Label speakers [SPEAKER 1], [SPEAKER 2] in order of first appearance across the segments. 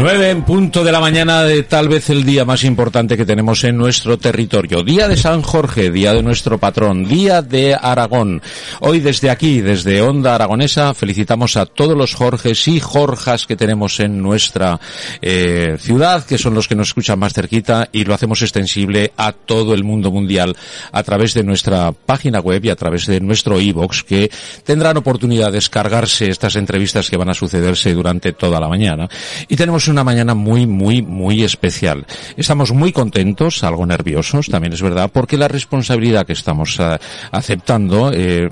[SPEAKER 1] Nueve en punto de la mañana de tal vez el día más importante que tenemos en nuestro territorio. Día de San Jorge, día de nuestro patrón, día de Aragón. Hoy desde aquí, desde Onda Aragonesa, felicitamos a todos los Jorges y Jorjas que tenemos en nuestra eh, ciudad, que son los que nos escuchan más cerquita, y lo hacemos extensible a todo el mundo mundial a través de nuestra página web y a través de nuestro e-box, que tendrán oportunidad de descargarse estas entrevistas que van a sucederse durante toda la mañana. Y tenemos una mañana muy, muy, muy especial. Estamos muy contentos, algo nerviosos, también es verdad, porque la responsabilidad que estamos uh, aceptando eh,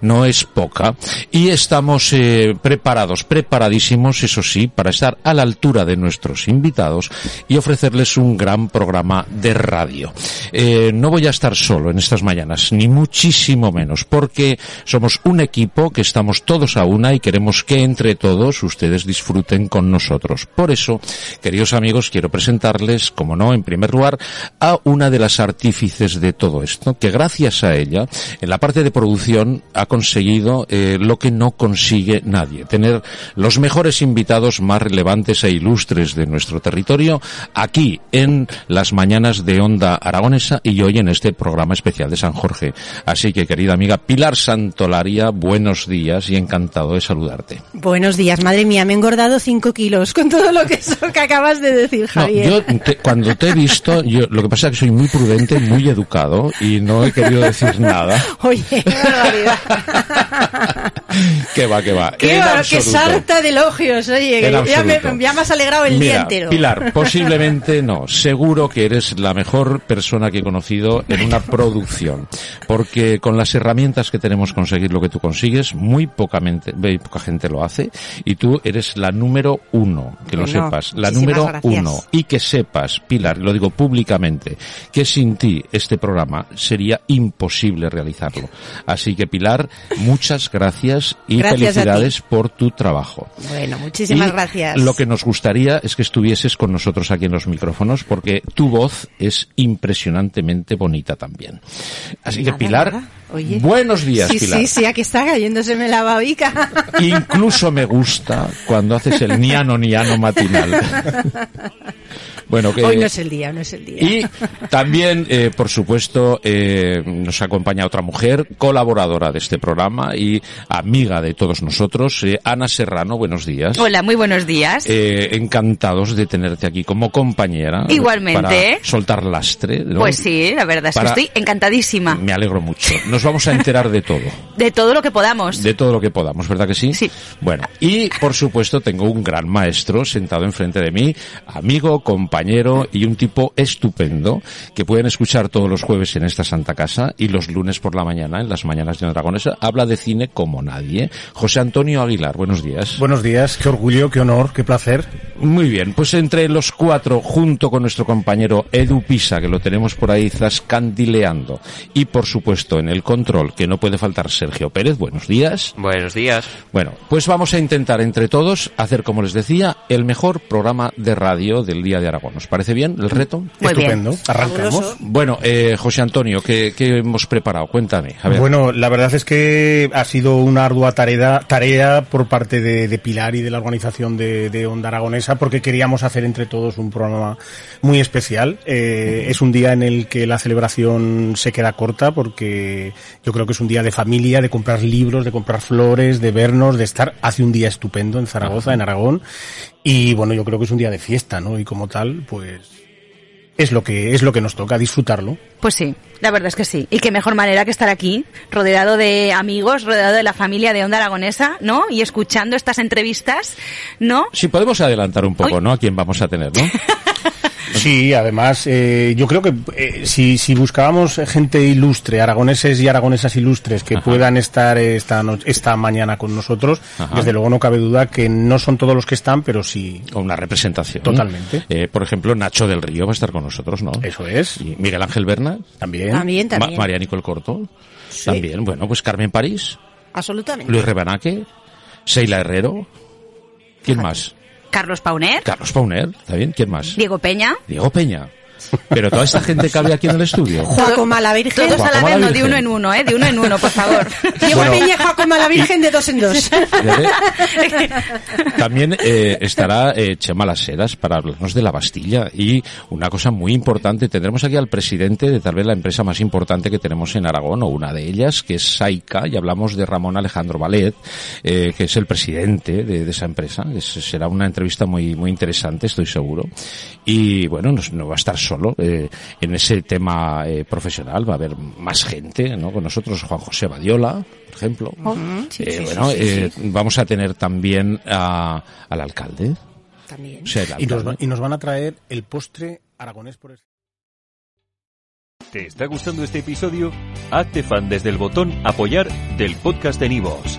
[SPEAKER 1] no es poca y estamos eh, preparados, preparadísimos, eso sí, para estar a la altura de nuestros invitados y ofrecerles un gran programa de radio. Eh, no voy a estar solo en estas mañanas, ni muchísimo menos, porque somos un equipo que estamos todos a una y queremos que entre todos ustedes disfruten con nosotros. Por eso, queridos amigos, quiero presentarles, como no, en primer lugar, a una de las artífices de todo esto, que gracias a ella, en la parte de producción, ha conseguido eh, lo que no consigue nadie, tener los mejores invitados más relevantes e ilustres de nuestro territorio aquí en las mañanas de Onda Aragonesa y hoy en este programa especial de San Jorge. Así que, querida amiga Pilar Santolaria, buenos días y encantado de saludarte.
[SPEAKER 2] Buenos días, madre mía, me he engordado cinco kilos con todo lo que, eso que acabas de decir, Javier.
[SPEAKER 1] No, yo te, cuando te he visto, yo, lo que pasa es que soy muy prudente, muy educado y no he querido decir nada.
[SPEAKER 2] Oye, qué barbaridad.
[SPEAKER 1] que va, que va.
[SPEAKER 2] Qué, va, qué sarta de elogios, oye, que ya me, ya me, has alegrado el
[SPEAKER 1] Mira,
[SPEAKER 2] día entero.
[SPEAKER 1] Pilar, posiblemente no. Seguro que eres la mejor persona que he conocido en una producción. Porque con las herramientas que tenemos conseguir lo que tú consigues, muy poca, mente, poca gente lo hace. Y tú eres la número uno, que lo sepas. La número
[SPEAKER 2] gracias.
[SPEAKER 1] uno. Y que sepas, Pilar, lo digo públicamente, que sin ti este programa sería imposible realizarlo. Así que Pilar, muchas gracias y
[SPEAKER 2] Gracias a ti.
[SPEAKER 1] felicidades por tu trabajo.
[SPEAKER 2] Bueno, muchísimas
[SPEAKER 1] Y
[SPEAKER 2] gracias.
[SPEAKER 1] Lo que nos gustaría es que estuvieses con nosotros aquí en los micrófonos porque tu voz es impresionantemente bonita también. Así que Pilar,
[SPEAKER 2] nada. Oye.
[SPEAKER 1] buenos días
[SPEAKER 2] Sí,
[SPEAKER 1] Pilar.
[SPEAKER 2] sí, sí, aquí está cayéndoseme la babica.
[SPEAKER 1] Incluso me gusta cuando haces el niano niano matinal. bueno, que
[SPEAKER 2] Hoy no es el día, no es el día.
[SPEAKER 1] y también, eh, por supuesto, eh, nos acompaña otra mujer, colaboradora de este programa y amiga de todos nosotros, eh, Ana Serrano. Buenos días.
[SPEAKER 3] Hola, muy buenos días.
[SPEAKER 1] Eh, encantados de tenerte aquí como compañera.
[SPEAKER 3] Igualmente.
[SPEAKER 1] Para soltar lastre. ¿no?
[SPEAKER 3] Pues sí, la verdad es
[SPEAKER 1] Para-
[SPEAKER 3] que estoy encantadísima
[SPEAKER 1] Me alegro mucho. Nos vamos a enterar de todo.
[SPEAKER 3] de todo lo que podamos.
[SPEAKER 1] De todo lo que podamos, ¿verdad que sí?
[SPEAKER 3] Sí.
[SPEAKER 1] Bueno, y por supuesto tengo un gran maestro sentado enfrente de mí, amigo, compañero y un tipo estupendo que pueden escuchar todos los jueves en esta santa casa y los lunes por la mañana, en las mañanas de Dragonesa, habla de cine como nadie. José Antonio Aguilar, buenos días.
[SPEAKER 4] Buenos días, qué orgullo, qué honor, qué placer.
[SPEAKER 1] Muy bien, pues entre los cuatro, junto con nuestro compañero Edu Pisa, que lo tenemos por ahí zascandileando, y por supuesto en el control, que no puede faltar Sergio Pérez, buenos días.
[SPEAKER 5] Buenos días.
[SPEAKER 1] Bueno, pues vamos a intentar entre todos hacer, como les decía, el mejor programa de radio del Día de Aragón. ¿Os parece bien el reto?
[SPEAKER 3] Muy bien.
[SPEAKER 4] Estupendo. Arrancamos.
[SPEAKER 2] Fabuloso.
[SPEAKER 1] Bueno, eh, José Antonio, ¿qué, qué hemos preparado? Cuéntame. A ver.
[SPEAKER 4] Bueno, la verdad es que ha sido una ardua tarea, tarea por parte de, de Pilar y de la organización de, de Onda Porque queríamos hacer entre todos un programa muy especial. Eh, es un día en el que la celebración se queda corta porque yo creo que es un día de familia, de comprar libros, de comprar flores, de vernos, de estar. Hace un día estupendo en Zaragoza, en Aragón. Y bueno, yo creo que es un día de fiesta, ¿no? Y como tal, pues es lo que es lo que nos toca disfrutarlo.
[SPEAKER 3] Pues sí, la verdad es que sí. Y qué mejor manera que estar aquí, rodeado de amigos, rodeado de la familia de Onda Aragonesa, ¿no? Y escuchando estas entrevistas, ¿no?
[SPEAKER 1] Si podemos adelantar un poco,
[SPEAKER 3] Uy.
[SPEAKER 1] ¿no? A quién vamos a tener, ¿no?
[SPEAKER 4] Sí, además, eh, yo creo que eh, si, si buscábamos gente ilustre, aragoneses y aragonesas ilustres que
[SPEAKER 1] Ajá.
[SPEAKER 4] puedan estar esta, no- esta mañana con nosotros,
[SPEAKER 1] Ajá.
[SPEAKER 4] desde luego no cabe duda que no son todos los que están, pero sí,
[SPEAKER 1] Con una representación.
[SPEAKER 4] Totalmente.
[SPEAKER 1] Eh, por ejemplo, Nacho del Río va a estar con nosotros, ¿no?
[SPEAKER 4] eso es.
[SPEAKER 1] Y Miguel Ángel Berna.
[SPEAKER 4] También.
[SPEAKER 2] También,
[SPEAKER 1] Ma-
[SPEAKER 2] también.
[SPEAKER 1] María Nicole Corto.
[SPEAKER 2] Sí.
[SPEAKER 1] También. Bueno, pues Carmen París.
[SPEAKER 2] Absolutamente.
[SPEAKER 1] Luis Rebanaque. Seila Herrero. ¿Quién más?
[SPEAKER 3] Carlos Pauner,
[SPEAKER 1] Carlos Pauner. ¿Está bien? ¿Quién más?
[SPEAKER 3] Diego Peña,
[SPEAKER 1] Diego Peña. Pero toda esta gente cabe aquí en el estudio.
[SPEAKER 2] Juaco Mala Virgen.
[SPEAKER 3] Todos a la vez, no, de uno en uno, ¿eh? De uno en uno, por favor.
[SPEAKER 2] Diego
[SPEAKER 1] Bueno.
[SPEAKER 2] Peña y Juaco Mala Virgen de dos en dos.
[SPEAKER 1] También eh, estará eh, Chema Las Heras para hablarnos de la Bastilla y una cosa muy importante, tendremos aquí al presidente de tal vez la empresa más importante que tenemos en Aragón o una de ellas, que es Saica, y hablamos de Ramón Alejandro Valet, eh, que es el presidente de, de esa empresa. Es- será una entrevista muy, muy interesante, estoy seguro. Y bueno, no, no va a estar solo eh, en ese tema eh, profesional, va a haber más gente, ¿no? Con nosotros Juan José Badiola, por ejemplo.
[SPEAKER 2] Sí,
[SPEAKER 1] Eh,
[SPEAKER 2] sí,
[SPEAKER 1] bueno,
[SPEAKER 2] sí, sí,
[SPEAKER 1] eh, vamos a tener también a- al alcalde.
[SPEAKER 2] También.
[SPEAKER 1] O sea, el
[SPEAKER 4] Y nos, y nos van a traer el postre aragonés por excelencia.
[SPEAKER 5] ¿Te está gustando este episodio? Hazte fan desde el botón Apoyar del podcast de Nivos.